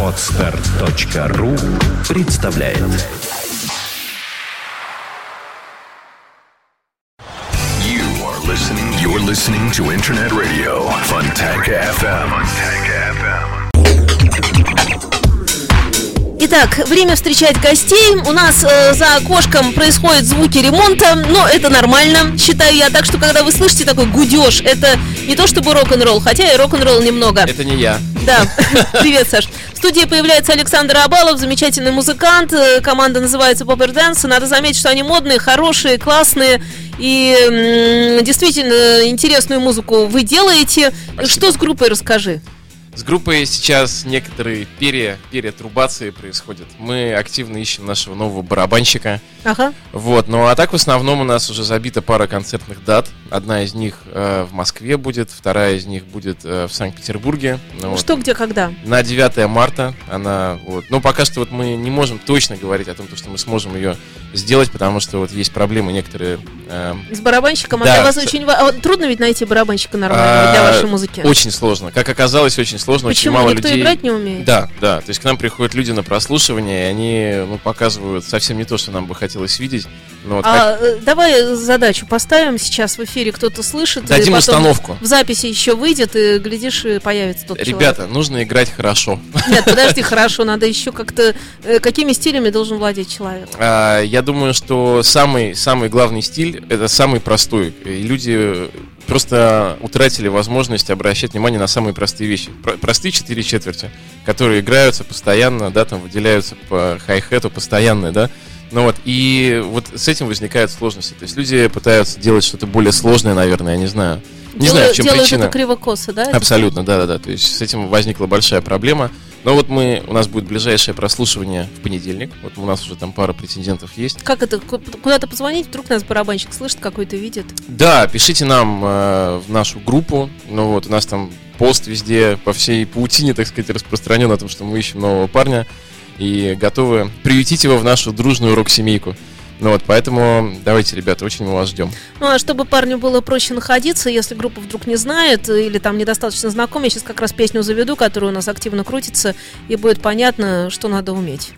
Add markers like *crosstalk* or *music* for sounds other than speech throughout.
Отстар.ру представляет You are listening. You're listening to Internet Radio. Funtank FM. Итак, время встречать гостей. У нас э, за окошком происходят звуки ремонта, но это нормально, считаю я. Так что, когда вы слышите такой гудеж, это не то чтобы рок-н-ролл, хотя и рок-н-ролл немного. Это не я. Да, *laughs* привет, Саш. В студии появляется Александр Абалов, замечательный музыкант. Э, Команда называется Popper Dance. Надо заметить, что они модные, хорошие, классные. И м, действительно интересную музыку вы делаете. Что с группой расскажи? С группой сейчас некоторые пере, перетрубации происходят. Мы активно ищем нашего нового барабанщика. Ага. Вот, ну а так в основном у нас уже забита пара концертных дат. Одна из них э, в Москве будет, вторая из них будет э, в Санкт-Петербурге. Ну, вот. Что, где, когда? На 9 марта она вот. Но пока что вот мы не можем точно говорить о том, что мы сможем ее сделать, потому что вот есть проблемы некоторые. э, С барабанщиком? А Да, для вас с- очень а вот трудно ведь найти барабанщика нормального для а, вашей музыки? Очень сложно. Как оказалось, очень сложно. Почему? Очень мало Никто людей. играть не умеет? Да, да. То есть к нам приходят люди на прослушивание, и они ну, показывают совсем не то, что нам бы хотелось видеть. Но вот как- А, э, давай задачу поставим сейчас в эфире, кто-то слышит. Дадим установку. В записи еще выйдет, и глядишь, и появится тот Ребята, нужно играть хорошо. человек. Нет, *laughs* подожди, хорошо, надо еще как-то... э, Какими стилями должен владеть человек? А, Я думаю, что самый, самый главный стиль это самый простой. И люди просто утратили возможность обращать внимание на самые простые вещи. Про- Простые четыре четверти, которые играются постоянно, да, там выделяются по хай-хету постоянно, да. Ну вот, и вот с этим возникают сложности. То есть люди пытаются делать что-то более сложное, наверное, я не знаю. Не знаю, в чем Делают причина. это криво-косо, да? Абсолютно, да, да, да. То есть с этим возникла большая проблема. Но вот мы, у нас будет ближайшее прослушивание в понедельник. Вот у нас уже там пара претендентов есть. Как это? Ку- Куда-то позвонить? Вдруг нас барабанщик слышит, какой-то видит? Да, пишите нам э, в нашу группу. Ну вот, у нас там пост везде по всей паутине, так сказать, распространен о том, что мы ищем нового парня и готовы приютить его в нашу дружную рок-семейку. Ну вот, поэтому давайте, ребята, очень мы вас ждем. Ну, а чтобы парню было проще находиться, если группа вдруг не знает э, или там недостаточно знаком, я сейчас как раз песню заведу, которая у нас активно крутится, и будет понятно, что надо уметь.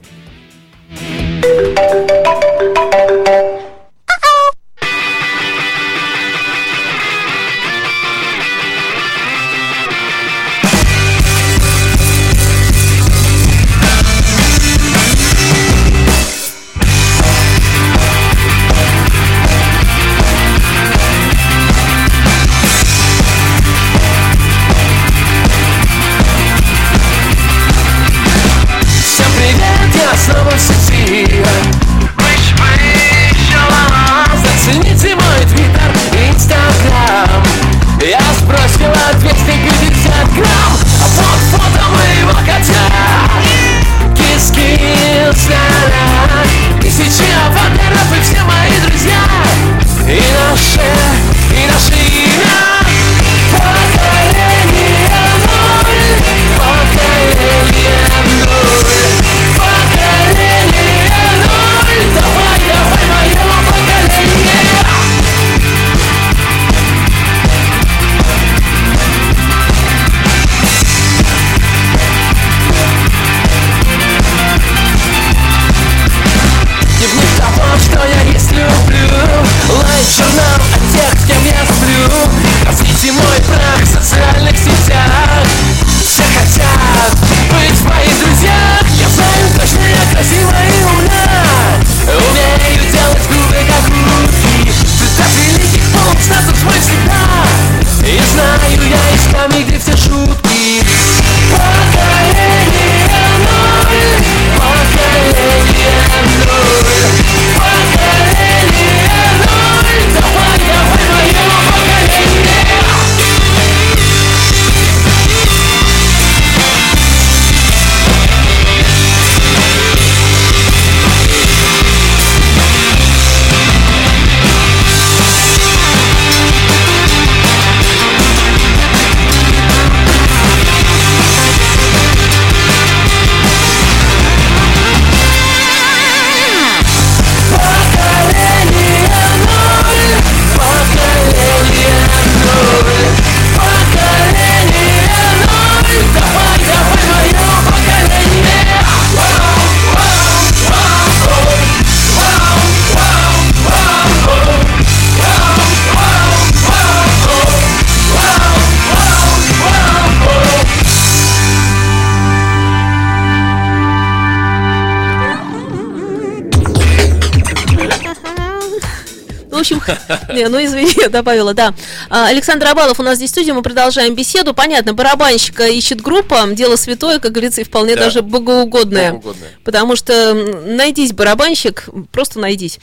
*laughs* Не, ну извини, я добавила, да. А, Александр Абалов у нас здесь в студии, мы продолжаем беседу. Понятно, барабанщика ищет группа, дело святое, как говорится, и вполне Да. даже богоугодное. Потому что найдись барабанщик, просто найдись.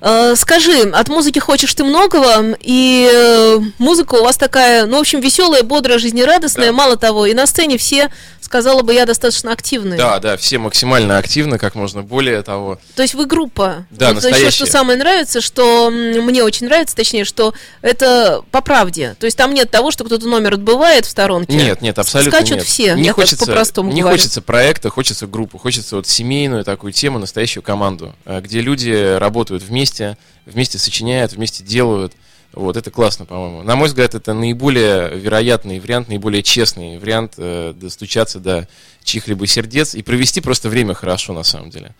Э, Скажи, от музыки хочешь ты многого, и э, музыка у вас такая, ну, в общем, веселая, бодрая, жизнерадостная. Мало того, и на сцене все, сказала бы я, достаточно активные. Да, да, все максимально активно, как можно более того. То есть вы группа. Да, вот еще настоящая. что самое нравится, что мне очень нравится, точнее, что это по правде. То есть там нет того, что кто-то номер отбывает в сторонке. Нет, нет, абсолютно Скачут нет. все, Не хочется, по-простому не говорю. хочется проекта, хочется группу, хочется вот семейную такую тему, настоящую команду, э, где люди работают вместе, вместе сочиняют, вместе делают. Вот, это классно, по-моему. На мой взгляд, это наиболее вероятный вариант, наиболее честный вариант э, достучаться до чьих-либо сердец и провести просто время хорошо, на самом деле.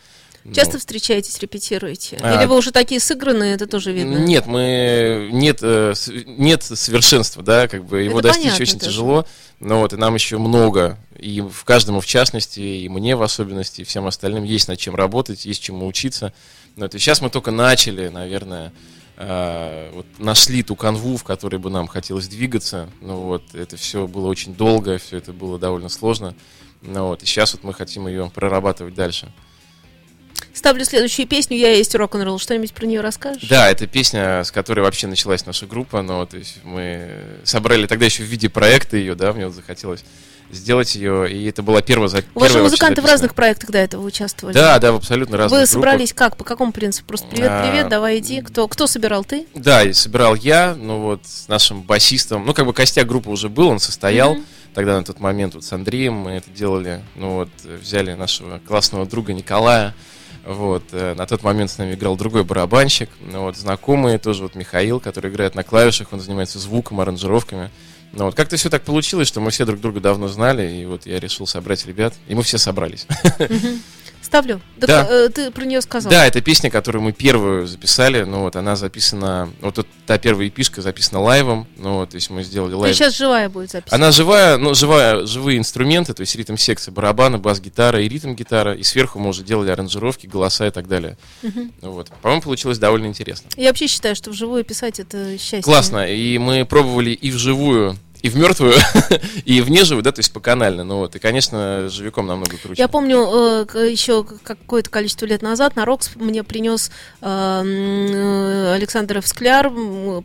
Часто Ну, встречаетесь, репетируете? А, Или вы уже такие сыгранные, это тоже видно? Нет, мы нет, э, нет совершенства, да, как бы его Это достичь понятно очень тоже. тяжело, но вот и нам еще много, и в каждому в частности, и мне в особенности, и всем остальным есть над чем работать, есть чему учиться. Но это сейчас мы только начали, наверное, э, вот нашли ту канву, в которой бы нам хотелось двигаться. Ну вот, это все было очень долго, все это было довольно сложно. Ну вот, и сейчас вот мы хотим ее прорабатывать дальше. Ставлю следующую песню «Я есть рок-н-ролл». Что-нибудь про нее расскажешь? Да, это песня, с которой вообще началась наша группа, но то есть мы собрали тогда еще в виде проекта ее, да, мне вот захотелось сделать ее, и это была первая за У вас же музыканты в разных проектах до этого участвовали. Да, да, в абсолютно разных Вы группах. собрались как? По какому принципу? Просто привет, А, привет, давай иди. Кто, кто собирал? Ты? Да, и собирал я, ну вот с нашим басистом, ну как бы костяк группы уже был, он состоял. Мгм. Тогда на тот момент вот с Андреем мы это делали, ну вот взяли нашего классного друга Николая, вот, э, на тот момент с нами играл другой барабанщик, ну вот, знакомый тоже вот Михаил, который играет на клавишах, он занимается звуком, аранжировками. Ну вот, как-то все так получилось, что мы все друг друга давно знали, и вот я решил собрать ребят, и мы все собрались. Ставлю. Так, Да. э, ты про нее сказал. Да, это песня, которую мы первую записали, ну вот, она записана, вот тут та первая EP -шка записана live -ом, ну вот, то есть мы сделали То live. есть сейчас живая будет запись. Она живая, ну, живая, живые инструменты, то есть ритм-секция, барабаны, бас-гитара и ритм-гитара, и сверху мы уже делали аранжировки, голоса и так далее. Ну Вот. По-моему, получилось довольно интересно. Я вообще считаю, что вживую писать это счастье. Классно, и мы пробовали и вживую, и в мертвую, *laughs* и в неживую, да, то есть поканально, ну вот, и, конечно, живиком намного круче. Я помню, э, еще какое-то количество лет назад на Рокс мне принес э, м, Александров Скляр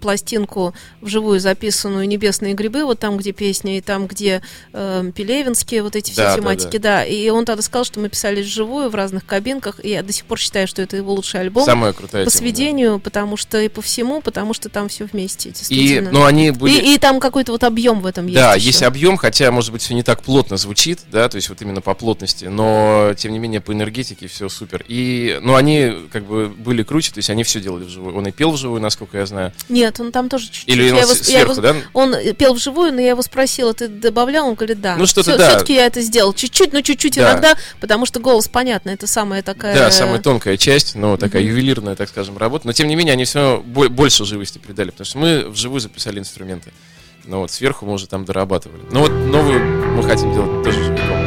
пластинку вживую записанную «Небесные грибы», вот там, где песня, и там, где э, Пелевинские, вот эти все Да, да, тематики, да, И он тогда сказал, что мы писали вживую в разных кабинках, и я до сих пор считаю, что это его лучший альбом. Самая крутая по тема, да. сведению, потому что и по всему, потому что там все вместе, И, действительно. ну, они были... и, и там какой-то вот объем в этом есть. Да, еще. есть объем, хотя, может быть, все не так плотно звучит, да, то есть вот именно по плотности, но, тем не менее, по энергетике все супер. И, ну, они, как бы, были круче, то есть они все делали вживую. Он и пел вживую, насколько я знаю. Нет, он там тоже чуть-чуть. Или я он его- с- я его- сверху, да? Он э, пел вживую, но я его спросила, ты добавлял? Он говорит, да. Ну, что-то да. Все-таки я это сделал. Чуть-чуть, но чуть-чуть Да. иногда, потому что голос, понятно, это самая такая... Да, самая тонкая часть, ну, такая ювелирная, так скажем, работа. Но, тем не менее, они все больше живости придали, потому что мы вживую записали инструменты. Ну, вот, сверху мы уже там дорабатывали. Ну, вот новую мы хотим делать тоже живиком.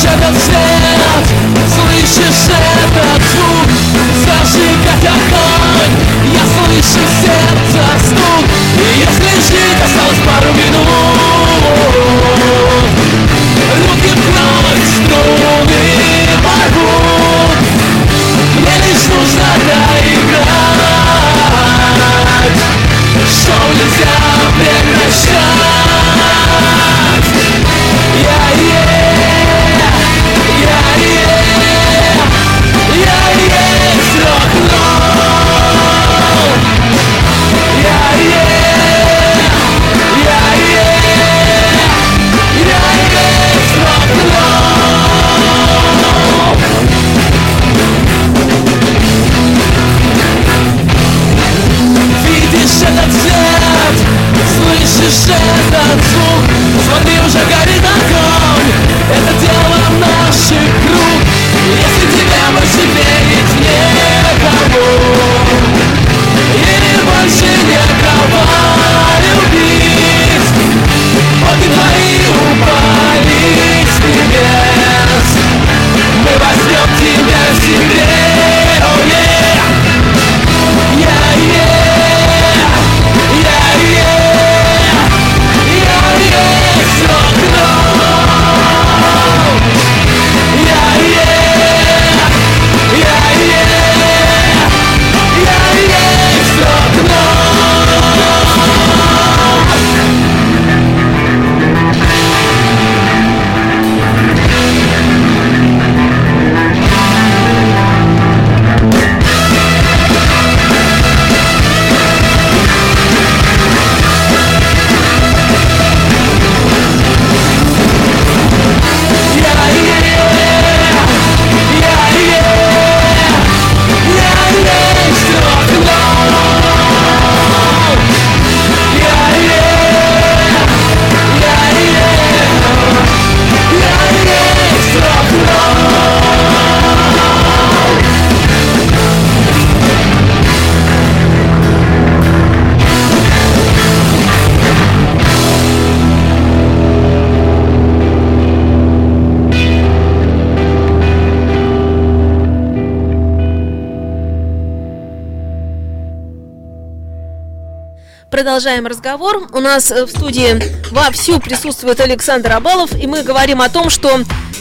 Этот свет, слышишь этот звук Зажигать огонь, я слышу сердце стук И если жить осталось пару минут Руки вновь струны Продолжаем разговор. У нас э, в студии вовсю присутствует Александр Абалов, и мы говорим о том, что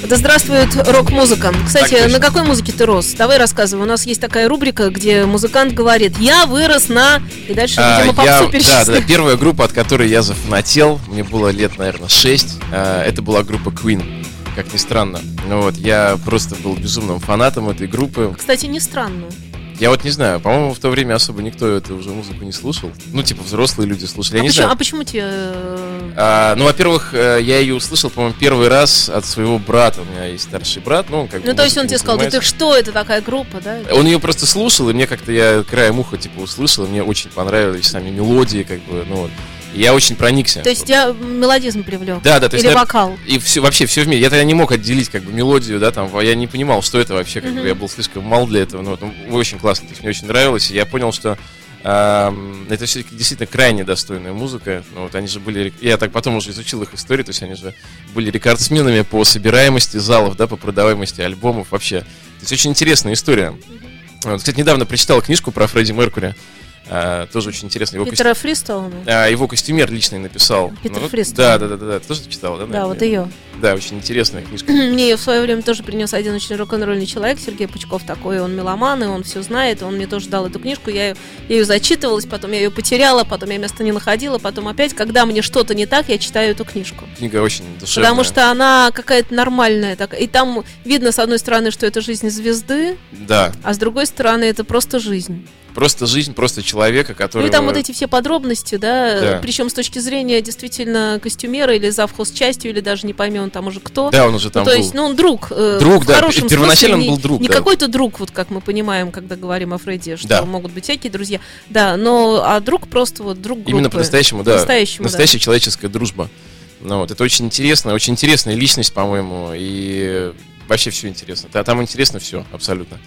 да здравствует рок-музыка. Кстати, Так на какой музыке ты рос? Давай рассказывай. У нас есть такая рубрика, где музыкант говорит «Я вырос на...» И дальше, А, видимо, я- да, да, первая группа, от которой я зафанател, мне было лет, наверное, 6, это была группа Queen, как ни странно. Ну вот, я просто был безумным фанатом этой группы. Кстати, не странно. Я вот не знаю, по-моему, в то время особо никто эту уже музыку не слушал. Ну, типа, взрослые люди слушали, я а, не почему, знаю. а почему тебе... э, А, ну, во-первых, э, я ее услышал, по-моему, первый раз от своего брата. У меня есть старший брат, ну, он как Ну, то есть он тебе сказал, да ты что, это такая группа, да? Он ее просто слушал, и мне как-то я краем уха типа услышал, и мне очень понравились сами мелодии, как бы, ну вот. Я очень проникся. То есть тебя мелодизм привлек? Да, да, то есть, Или наверно, вокал? И все, вообще все вместе. Я тогда не мог отделить как бы мелодию, да, там, я не понимал, что это вообще, как бы я был слишком мал для этого, но вот, ну, очень классно, то есть мне очень нравилось, и я понял, что это все-таки действительно крайне достойная музыка. Ну, вот они же были, я так потом уже изучил их историю, то есть они же были рекордсменами по собираемости залов, да, по продаваемости альбомов вообще. То есть очень интересная история. Вот, кстати, недавно прочитал книжку про Фредди Меркури. А, тоже очень интересно. Его, костю- Питера Фристоуна? а, его костюмер личный написал. Питер Ну, Фристоун. Да, да, да, да, да. Ты тоже читал, да? Да, наверное? вот ее. Да, очень интересная книжка. *clears throat* Мне ее в свое время тоже принес один очень рок-н-ролльный человек, Сергей Пучков такой, он меломан, и он все знает, он мне тоже дал эту книжку, я, её- я ее зачитывалась, потом я ее потеряла, потом я место не находила, потом опять, когда мне что-то не так, я читаю эту книжку. Книга очень душевная. Потому что она какая-то нормальная, так, и там видно, с одной стороны, что это жизнь звезды, Да, а с другой стороны, это просто жизнь. Просто жизнь, просто человека, который... Ну и там вот эти все подробности, да, Да. причем с точки зрения действительно костюмера или завхоз частью, или даже не поймем там уже кто. Да, он уже там ну, то был. есть, ну, он друг. э, Друг, да, хорошем первоначально смысле, он не- был друг, Не да. какой-то друг, вот как мы понимаем, когда говорим о Фредди, что Да. могут быть всякие друзья. Да, но а друг просто вот друг группы. Именно по-настоящему, да. По-настоящему, да. Настоящая человеческая дружба. Ну, вот, это очень интересно, очень интересная личность, по-моему, и вообще все интересно. Да, там интересно все, абсолютно.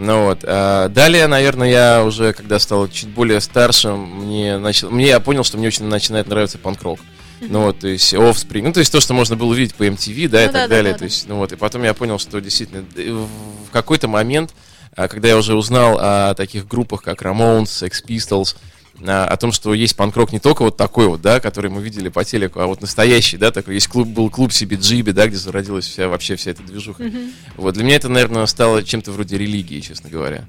Ну вот. а далее, наверное, я уже, когда стал чуть более старшим, мне начал, мне я понял, что мне очень начинает нравиться панк-рок. Ну вот, то есть Offspring, ну то есть то, что можно было увидеть по MTV, да, и Ну так да, да, далее. да, то есть, ну вот, и потом я понял, что действительно в какой-то момент, а, когда я уже узнал о таких группах, как Ramones, Sex Pistols, о том, что есть панк-рок не только вот такой вот, да, который мы видели по телеку, а вот настоящий, да, такой есть клуб, был клуб CBGB, да, где зародилась вся, вообще вся эта движуха. Вот, для меня это, наверное, стало чем-то вроде религии, честно говоря.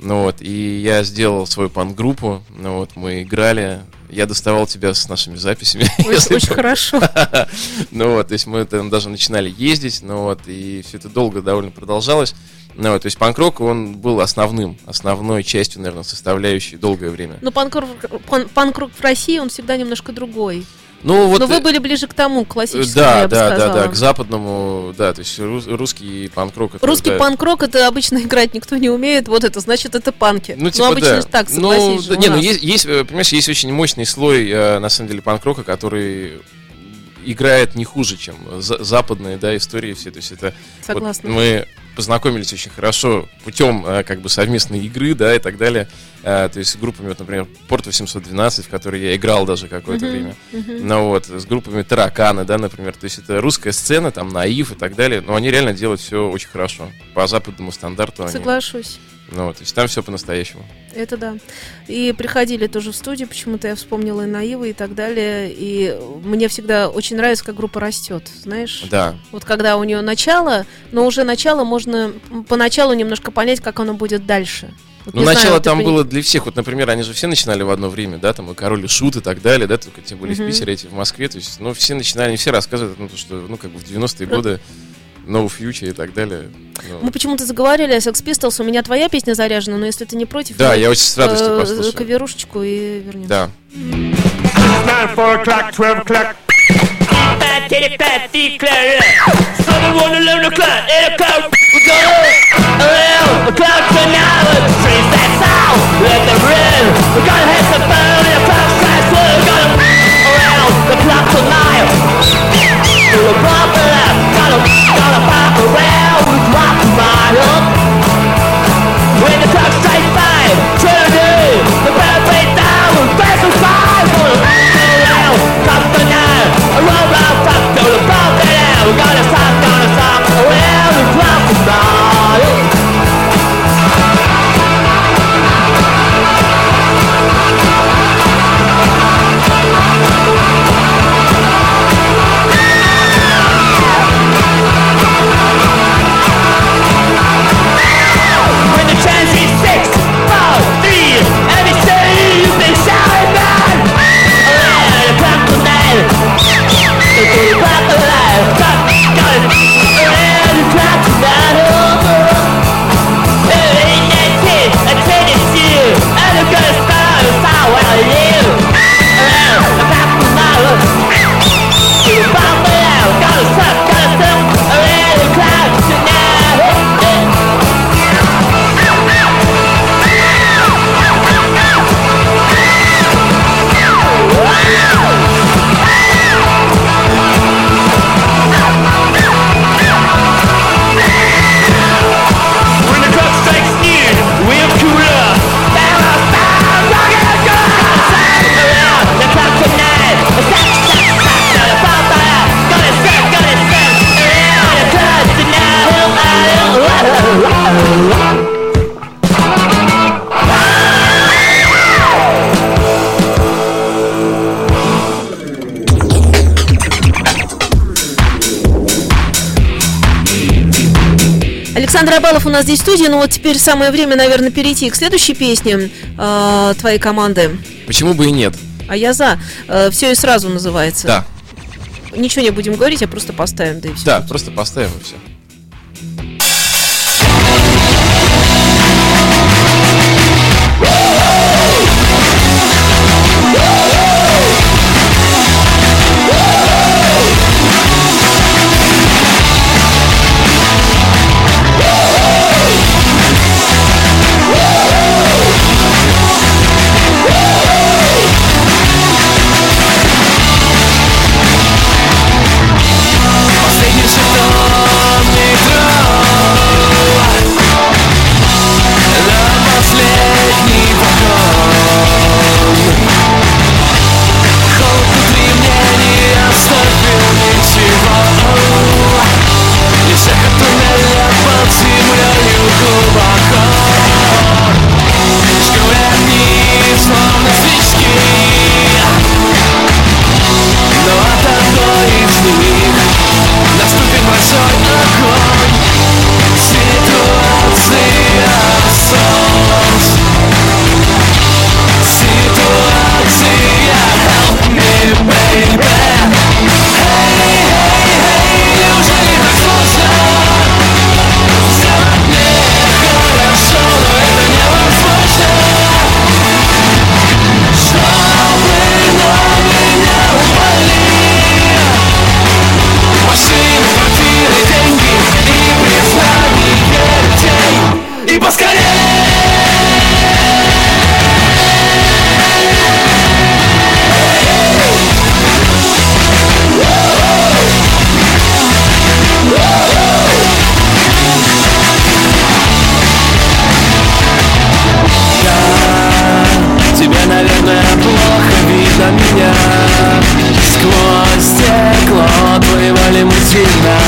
Ну вот, и я сделал свою панк-группу, ну вот, мы играли, я доставал тебя с нашими записями. *laughs* Очень, очень хорошо. *laughs* ну вот, то есть мы там даже начинали ездить, ну вот, и все это долго довольно продолжалось. Ну вот, то есть панк-рок, он был основным, основной частью, наверное, составляющей долгое время. Но панк-рок пан- панк-рок в России, он всегда немножко другой. Ну вот... Но вы э, были ближе к тому, к классическому, Да, я бы да, да, сказала. да, к западному, да, то есть рус- русский панк-рок. это, Русский да. панк-рок это обычно играть никто не умеет, вот это значит это панки. Ну, типа, обычно да. так, ну, согласись же, да, не, ну, есть, есть, э, понимаешь, есть очень мощный слой, э, на самом деле, панк-рока, который играет не хуже, чем за- западные, да, истории все. То есть это вот Согласна. мы познакомились очень хорошо путем э, как бы совместной игры, да, и так далее. Э, то есть с группами, вот, например, Порт 812, в которой я играл даже какое-то время. Ну вот, с группами Тараканы, да, например. То есть это русская сцена, там, Наив и так далее. Но они реально делают все очень хорошо. По западному стандарту они. Соглашусь. Ну вот, то есть там все по-настоящему. Это да. И приходили тоже в студию, почему-то я вспомнила и Наивы и так далее. И мне всегда очень нравится, как группа растет, знаешь? Да, Вот когда у нее начало, но уже начало можно поначалу немножко понять, как оно будет дальше. Вот Ну, не знаю, начало ты там было для всех. Вот, например, они же все начинали в одно время, да, там и Король и Шут и так далее, да, только тем более Мгм. в Питере, эти в Москве. То есть, ну, все начинали, они все рассказывают, ну, то, что, ну, как бы в 90-е Ну, годы No Future и так далее. Ну, Мы почему-то заговорили о Sex Pistols, у меня твоя песня заряжена, но если ты не против, да, я очень с радостью э, послушаю. Коверушечку и вернемся. Да. The clock, the tonight. gonna, pop around. When the clock strikes five, Александр Абалов у нас здесь в студии, но вот теперь самое время, наверное, перейти к следующей песне э, твоей команды. Почему бы и нет? А я за. Э, все и сразу называется. Да. Ничего не будем говорить, а просто поставим, да и все. Да, просто поставим и все. in now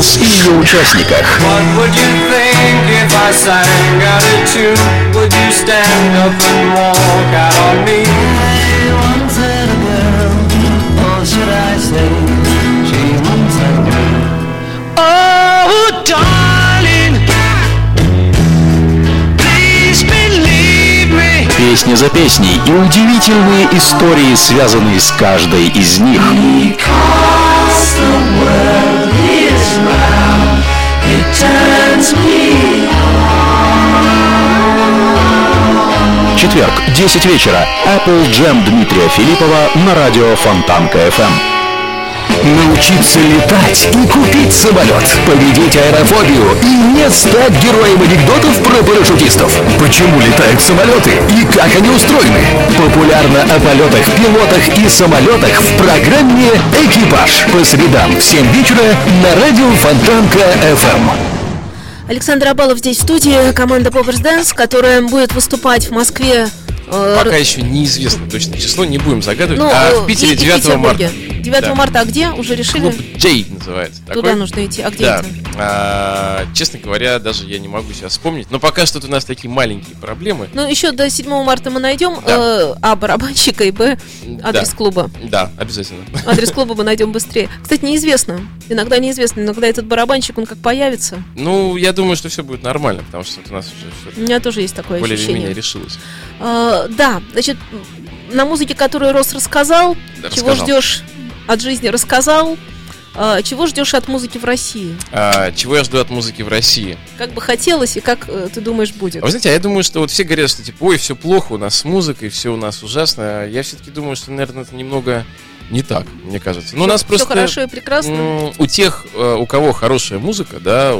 Beatles и ее участниках. Oh, Песня за песней и удивительные истории, связанные с каждой из них. Because the world Четверг, 10 вечера. Apple Jam Дмитрия Филиппова на радио Фонтанка FM. Научиться летать и купить самолет. Победить аэрофобию и не стать героем анекдотов про парашютистов. Почему летают самолеты и как они устроены? Популярно о полетах, пилотах и самолетах в программе «Экипаж» по средам в 7 вечера на радио Фонтанка FM. Александр Абалов здесь в студии, команда Poppers Dance, которая будет выступать в Москве. Э, Пока еще неизвестно точное число, не будем загадывать. ну, а в Питере и- и 9 Петербурге. марта. 9 Да. марта, а где? Уже решили? Клуб Джей называется. Туда Такой? нужно идти. А где Да. это? А, честно говоря, даже я не могу сейчас вспомнить. Но пока что у нас такие маленькие проблемы. Ну, еще до 7 марта мы найдем Да. э, А барабанщика и Б адрес Да. клуба. Да, обязательно. Адрес клуба мы найдем быстрее. Кстати, неизвестно. Иногда неизвестно. Иногда этот барабанщик, он как появится. Ну, я думаю, что все будет нормально, потому что у нас уже У все меня тоже есть такое более ощущение. решилось. А, да, значит, на музыке, которую Рос рассказал, Да, чего рассказал. ждешь от жизни, рассказал. А, чего ждешь от музыки в России? А, чего я жду от музыки в России? Как бы хотелось и как э, ты думаешь будет? А вы знаете, а я думаю, что вот все говорят, что типа, ой, все плохо у нас с музыкой, все у нас ужасно. А Я все-таки думаю, что, наверное, это немного не так, мне кажется. Ну, у нас просто... хорошо и прекрасно. У тех, э, у кого хорошая музыка, да,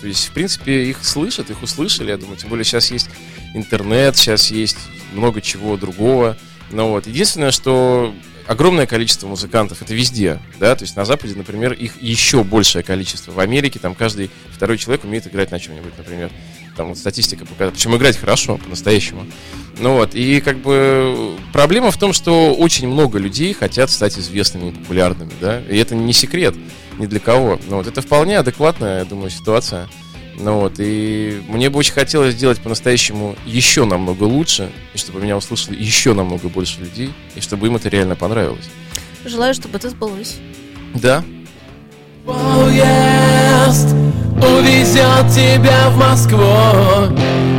то есть, в принципе, их слышат, их услышали, я думаю, тем более сейчас есть интернет, сейчас есть много чего другого. Ну вот, единственное, что огромное количество музыкантов, это везде, да, то есть на Западе, например, их еще большее количество. В Америке там каждый второй человек умеет играть на чем-нибудь, например. Там вот статистика показывает. Причем играть хорошо, по-настоящему. Ну вот, и как бы проблема в том, что очень много людей хотят стать известными и популярными, да, и это не секрет ни для кого. Ну вот, это вполне адекватная, я думаю, ситуация. Ну вот, и мне бы очень хотелось сделать по-настоящему еще намного лучше, и чтобы меня услышали еще намного больше людей, и чтобы им это реально понравилось. Желаю, чтобы это сбылось. Да, Поезд увезет тебя в Москву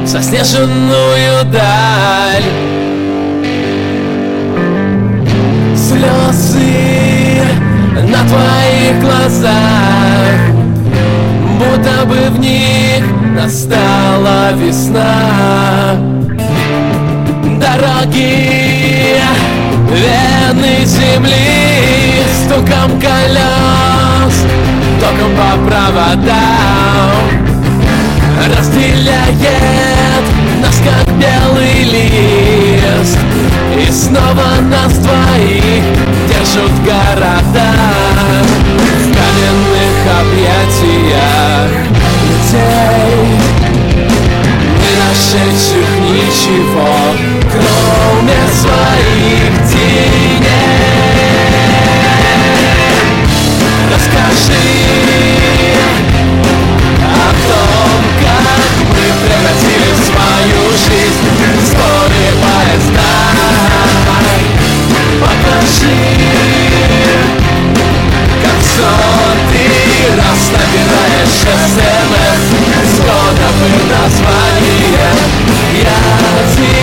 в Заснеженную даль Слезы на твоих глазах Будто бы в них настала весна. Дороги вены земли Стуком колес, током по проводам. Разделяет нас как белый лист И снова нас двоих держат города объятиях людей не нашедших ничего, кроме своих теней. Расскажи о том, как мы превратили свою жизнь в истории поезда. Покажи название Я тебя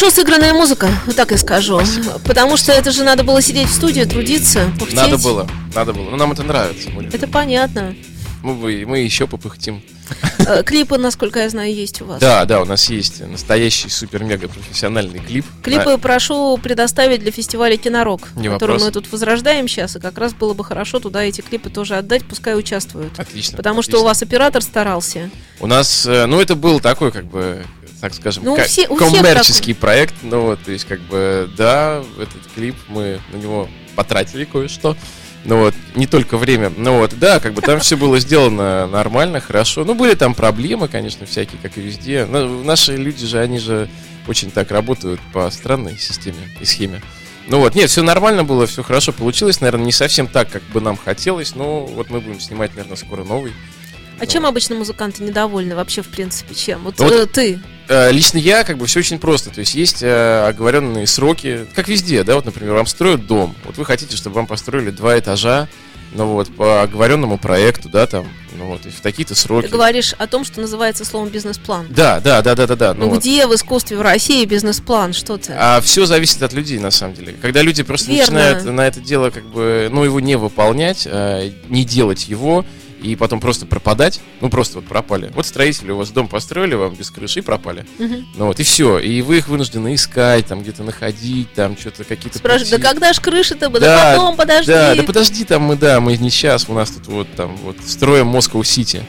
Хорошо сыгранная музыка, вот так я скажу. Потому что это же надо было сидеть в студии, трудиться, пыхтеть. Надо было, надо было. Ну, нам это нравится. Это понятно. мы, мы еще попыхтим. Э, Клипы, насколько я знаю, есть у вас. Да, да, у нас есть настоящий супер-мега профессиональный клип. Клипы прошу предоставить для фестиваля Кинорок, Не который вопрос. мы тут возрождаем сейчас, и как раз было бы хорошо туда эти клипы тоже отдать, пускай участвуют. Отлично. Потому что отлично. у вас оператор старался. У нас, э, ну, это был такой, как бы, так скажем, Ну, все- коммерческий проект. Ну, вот, то есть, как бы, да, этот клип мы на него потратили кое-что. Ну вот, не только время. Ну вот, да, как бы там все было сделано нормально, хорошо. Ну, были там проблемы, конечно, всякие, как и везде. Но наши люди же, они же очень так работают по странной системе и схеме. Ну вот, нет, все нормально было, все хорошо получилось. Наверное, не совсем так, как бы нам хотелось, но вот мы будем снимать, наверное, скоро новый. А чем обычно музыканты недовольны вообще, в принципе, чем? Вот, Ну вот- э, ты. Э, Лично я, как бы, все очень просто. То есть есть э, оговоренные сроки, как везде, да, вот, например, вам строят дом. Вот вы хотите, чтобы вам построили два этажа, ну вот, по оговоренному проекту, да, там, ну вот, и в такие-то Ты сроки. говоришь о том, что называется словом бизнес-план. Да, да, да, да, да, да. Ну, вот. где в искусстве в России бизнес-план? Что ты? А все зависит от людей, на самом деле. Когда люди просто Верно. начинают на это дело, как бы, ну, его не выполнять, э, не делать его, и потом просто пропадать, ну, просто вот пропали. Вот строители у вас дом построили вам без крыши пропали. Мгм. Ну вот, и все. И вы их вынуждены искать, там где-то находить, там что-то какие-то Спрашивают, да пути. когда ж крыша-то? Да, Да, потом, подожди. Да, да подожди, там мы, да, мы не сейчас, у нас тут вот там вот строим Москва-Сити.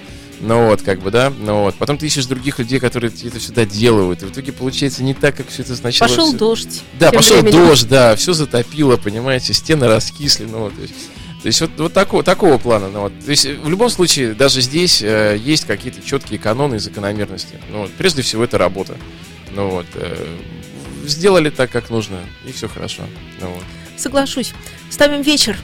Ну вот, как бы, да, ну вот. Потом ты ищешь других людей, которые это все доделывают. И в итоге получается не так, как все это сначала. Пошел всё- дождь. Да, пошел временем. дождь, да, все затопило, понимаете, стены раскисли, ну вот. То есть, вот, вот такого, такого плана. Ну, вот. То есть э, в любом случае, даже здесь э, есть какие-то четкие каноны и закономерности. Ну, вот. Прежде всего, это работа. Ну вот. э, сделали так, как нужно, и все хорошо. Ну, вот. Соглашусь. Ставим. Вечер,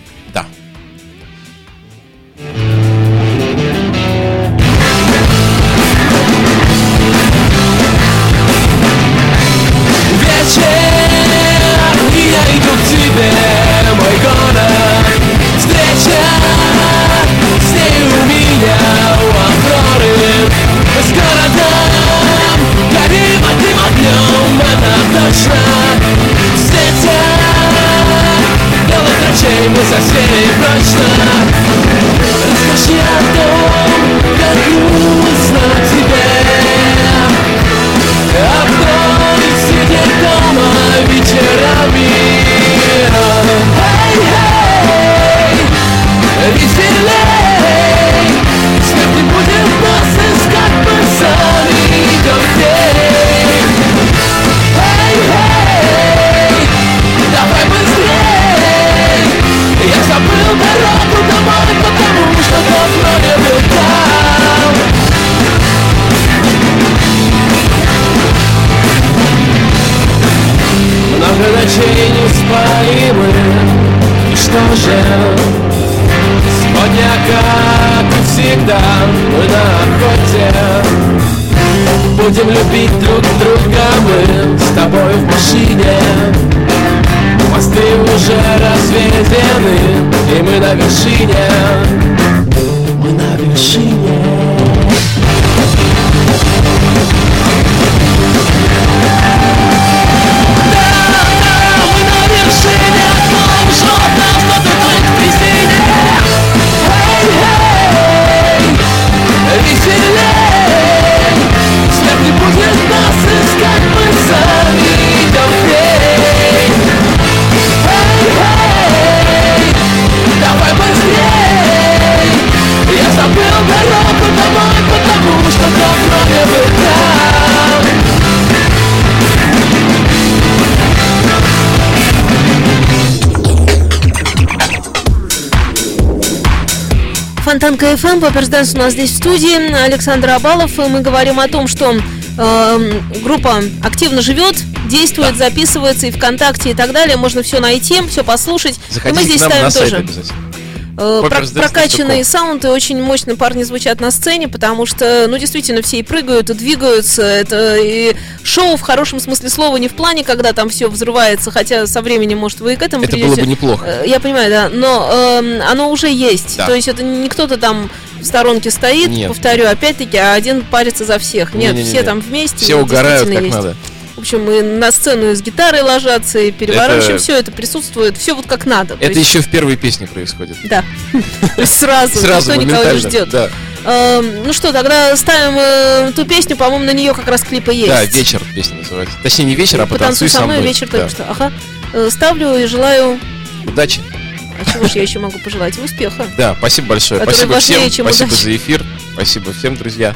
И мы на Фонтанка FM, Пепперс Дэнс у нас здесь в студии, Александр Абалов, и мы говорим о том, что э, группа активно живет, действует, записывается и ВКонтакте и так далее, можно все найти, все послушать. И мы Заходите здесь к нам ставим на сайт тоже обязательно. Э, про- прокачанные саунды, очень мощно парни звучат на сцене, потому что, ну, действительно, все и прыгают, и двигаются, это и шоу в хорошем смысле слова, не в плане, когда там все взрывается, хотя со временем, может, вы и к этому Это придете. было бы неплохо. Э, Я понимаю, да, но эм, оно уже есть. Да. То есть это не кто-то там в сторонке стоит, Нет. повторю, опять-таки, а один парится за всех. Нет, Не-не-не-не. все там вместе. Все угорают как есть. надо. В общем, и на сцену и с гитарой ложатся, и переворачиваем, Это- все это присутствует, все вот как надо. То Это есть- еще в первой песне происходит. Да. Сразу, *laughs* Сразу, никто никого не ждет. Эм, ну что, тогда ставим э, ту песню, по-моему, на нее как раз клипы есть. да, вечер песня называется. Точнее, не вечер, а Потанцуй потанцуй со мной, вечер только что. Ага. Э, Ставлю и желаю, Удачи. а чего ж я еще могу пожелать? Успеха. Да, спасибо большое. Спасибо всем. Спасибо за эфир. Спасибо всем, друзья.